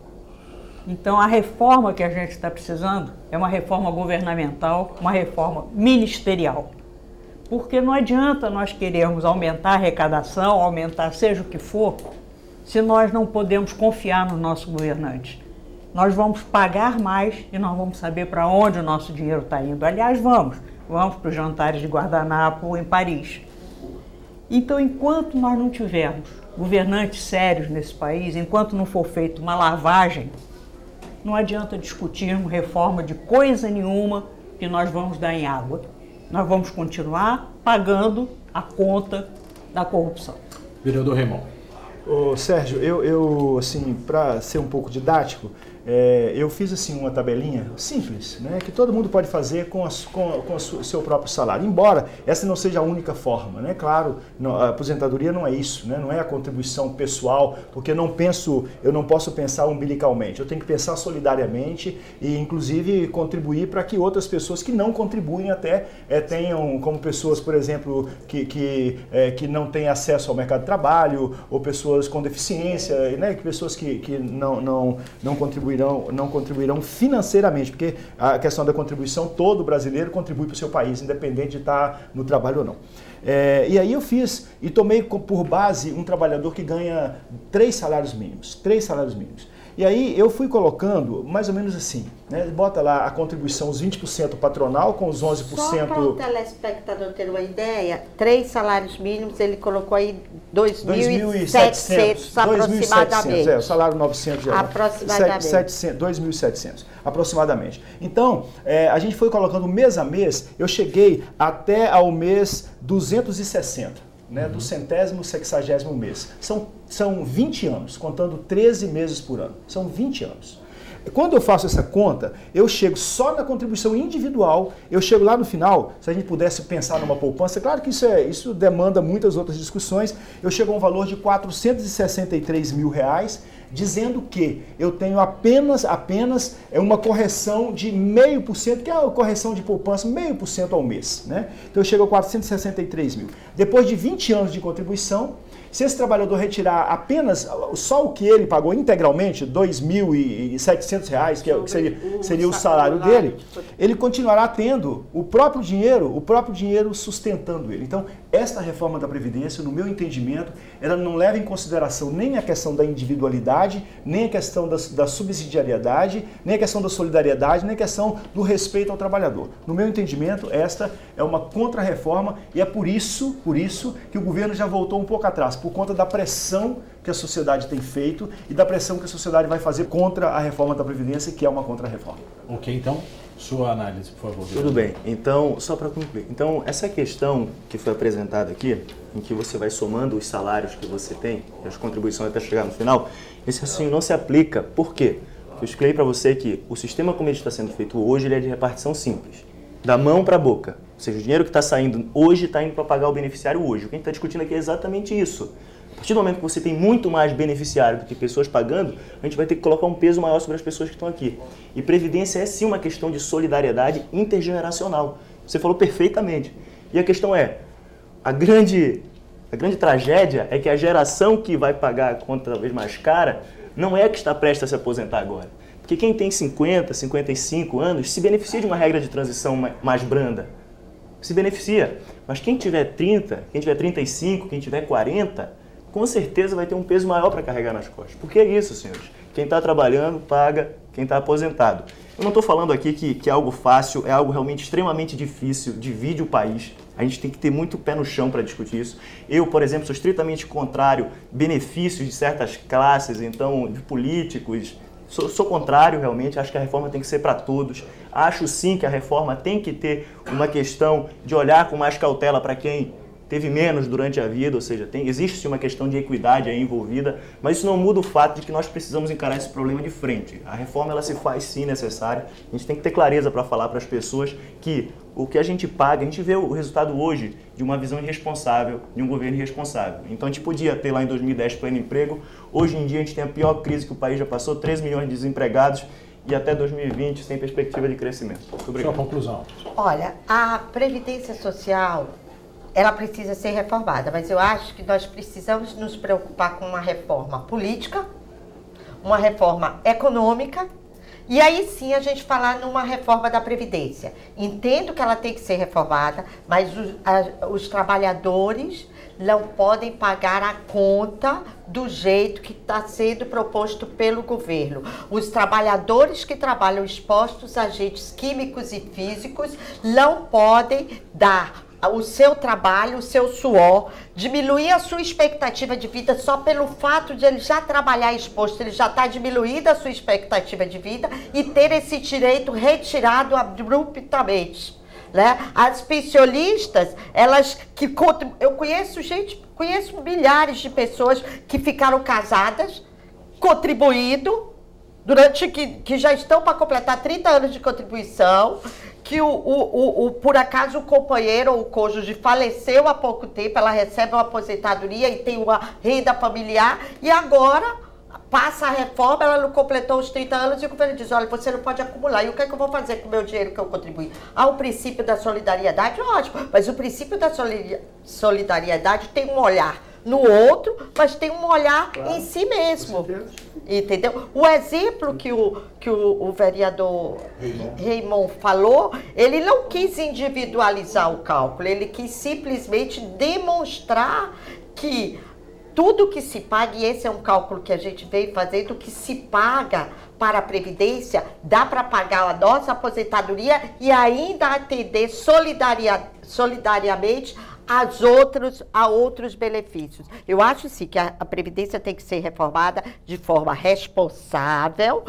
Então, a reforma que a gente está precisando é uma reforma governamental, uma reforma ministerial. Porque não adianta nós querermos aumentar a arrecadação, aumentar seja o que for, se nós não podemos confiar no nosso governante. Nós vamos pagar mais e nós vamos saber para onde o nosso dinheiro está indo. Aliás, vamos. Vamos para os jantares de guardanapo em Paris. Então, enquanto nós não tivermos governantes sérios nesse país, enquanto não for feita uma lavagem, não adianta discutirmos reforma de coisa nenhuma que nós vamos dar em água. Nós vamos continuar pagando a conta da corrupção. Vereador Raymond. Ô, Sérgio, eu, eu assim, para ser um pouco didático, é, eu fiz assim uma tabelinha simples, né, que todo mundo pode fazer com, com, com o seu próprio salário. Embora essa não seja a única forma, né? Claro, não, a aposentadoria não é isso, né? Não é a contribuição pessoal, porque eu não penso, eu não posso pensar umbilicalmente. Eu tenho que pensar solidariamente e, inclusive, contribuir para que outras pessoas que não contribuem até é, tenham, como pessoas, por exemplo, que que, é, que não têm acesso ao mercado de trabalho ou pessoas com deficiência, né? Pessoas que, que não não não contribuem contribuirão, não contribuirão financeiramente, porque a questão da contribuição, todo brasileiro contribui para o seu país, independente de estar no trabalho ou não. É, e aí eu fiz e tomei por base um trabalhador que ganha três salários mínimos, três salários mínimos. E aí eu fui colocando mais ou menos assim, né? Bota lá a contribuição, os 20% patronal com os 11%... Só para o telespectador ter uma ideia, três salários mínimos, ele colocou aí 2.700 aproximadamente. É, o salário 900 já. Aproximadamente. 2.700 aproximadamente. Então, é, a gente foi colocando mês a mês, eu cheguei até ao mês 260 né, do centésimo, sexagésimo mês. São, são 20 anos, contando 13 meses por ano. São 20 anos. Quando eu faço essa conta, eu chego só na contribuição individual, eu chego lá no final, se a gente pudesse pensar numa poupança, claro que isso, é, isso demanda muitas outras discussões, eu chego a um valor de 463 mil reais, dizendo que eu tenho apenas, apenas é uma correção de meio por cento, que é a correção de poupança, meio por cento ao mês. Né? Então eu chego a 463 mil. Depois de 20 anos de contribuição, se esse trabalhador retirar apenas só o que ele pagou integralmente, R$ 2.700, que, é, que seria, seria o salário dele, ele continuará tendo o próprio dinheiro, o próprio dinheiro sustentando ele. Então, esta reforma da Previdência, no meu entendimento, ela não leva em consideração nem a questão da individualidade, nem a questão da, da subsidiariedade, nem a questão da solidariedade, nem a questão do respeito ao trabalhador. No meu entendimento, esta é uma contra-reforma e é por isso, por isso que o governo já voltou um pouco atrás por conta da pressão que a sociedade tem feito e da pressão que a sociedade vai fazer contra a reforma da Previdência, que é uma contra-reforma. Ok, então, sua análise, por favor. Tudo bem. Então, só para concluir. Então, essa questão que foi apresentada aqui, em que você vai somando os salários que você tem, as contribuições até chegar no final, esse raciocínio não se aplica. Por quê? Eu expliquei para você que o sistema como ele está sendo feito hoje, ele é de repartição simples. Da mão para a boca. Ou seja, o dinheiro que está saindo hoje está indo para pagar o beneficiário hoje. O que a gente está discutindo aqui é exatamente isso. Partir do momento que você tem muito mais beneficiário do que pessoas pagando, a gente vai ter que colocar um peso maior sobre as pessoas que estão aqui. E previdência é sim uma questão de solidariedade intergeneracional. Você falou perfeitamente. E a questão é, a grande, a grande tragédia é que a geração que vai pagar a conta talvez mais cara não é a que está prestes a se aposentar agora que quem tem 50, 55 anos se beneficia de uma regra de transição mais branda. Se beneficia. Mas quem tiver 30, quem tiver 35, quem tiver 40, com certeza vai ter um peso maior para carregar nas costas. Porque é isso, senhores. Quem está trabalhando paga quem está aposentado. Eu não estou falando aqui que, que é algo fácil, é algo realmente extremamente difícil, divide o país. A gente tem que ter muito pé no chão para discutir isso. Eu, por exemplo, sou estritamente contrário benefícios de certas classes, então de políticos. Sou, sou contrário realmente, acho que a reforma tem que ser para todos. Acho sim que a reforma tem que ter uma questão de olhar com mais cautela para quem teve menos durante a vida, ou seja, tem, existe uma questão de equidade aí envolvida, mas isso não muda o fato de que nós precisamos encarar esse problema de frente. A reforma ela se faz sim necessária, a gente tem que ter clareza para falar para as pessoas que o que a gente paga, a gente vê o resultado hoje de uma visão irresponsável, de um governo irresponsável. Então a gente podia ter lá em 2010 pleno emprego, hoje em dia a gente tem a pior crise que o país já passou, 3 milhões de desempregados, e até 2020 sem perspectiva de crescimento. Muito obrigado. Sua conclusão. Olha, a Previdência Social ela precisa ser reformada, mas eu acho que nós precisamos nos preocupar com uma reforma política, uma reforma econômica e aí sim a gente falar numa reforma da Previdência. Entendo que ela tem que ser reformada, mas os, a, os trabalhadores não podem pagar a conta do jeito que está sendo proposto pelo governo. Os trabalhadores que trabalham expostos a agentes químicos e físicos não podem dar o seu trabalho, o seu suor, diminuir a sua expectativa de vida só pelo fato de ele já trabalhar exposto, ele já está diminuindo a sua expectativa de vida e ter esse direito retirado abruptamente. Né? As pensionistas, elas que eu conheço gente, conheço milhares de pessoas que ficaram casadas, contribuído durante que, que já estão para completar 30 anos de contribuição que o, o, o, por acaso o companheiro ou o cônjuge faleceu há pouco tempo, ela recebe uma aposentadoria e tem uma renda familiar, e agora passa a reforma, ela não completou os 30 anos e o governo diz, olha, você não pode acumular. E o que é que eu vou fazer com o meu dinheiro que eu contribuí? Ah, o princípio da solidariedade, ótimo, mas o princípio da solidariedade tem um olhar no outro, mas tem um olhar claro, em si mesmo. Entendeu? O exemplo que o, que o, o vereador Raymond falou, ele não quis individualizar o cálculo, ele quis simplesmente demonstrar que tudo que se paga, e esse é um cálculo que a gente veio fazendo, que se paga para a Previdência, dá para pagar a nossa aposentadoria e ainda atender solidaria, solidariamente as outros, a outros benefícios. Eu acho sim que a, a Previdência tem que ser reformada de forma responsável,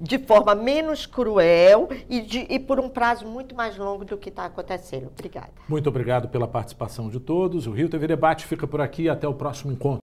de forma menos cruel e, de, e, por um prazo muito mais longo do que está acontecendo. Obrigada. Muito obrigado pela participação de todos. O Rio TV Debate fica por aqui. Até o próximo encontro.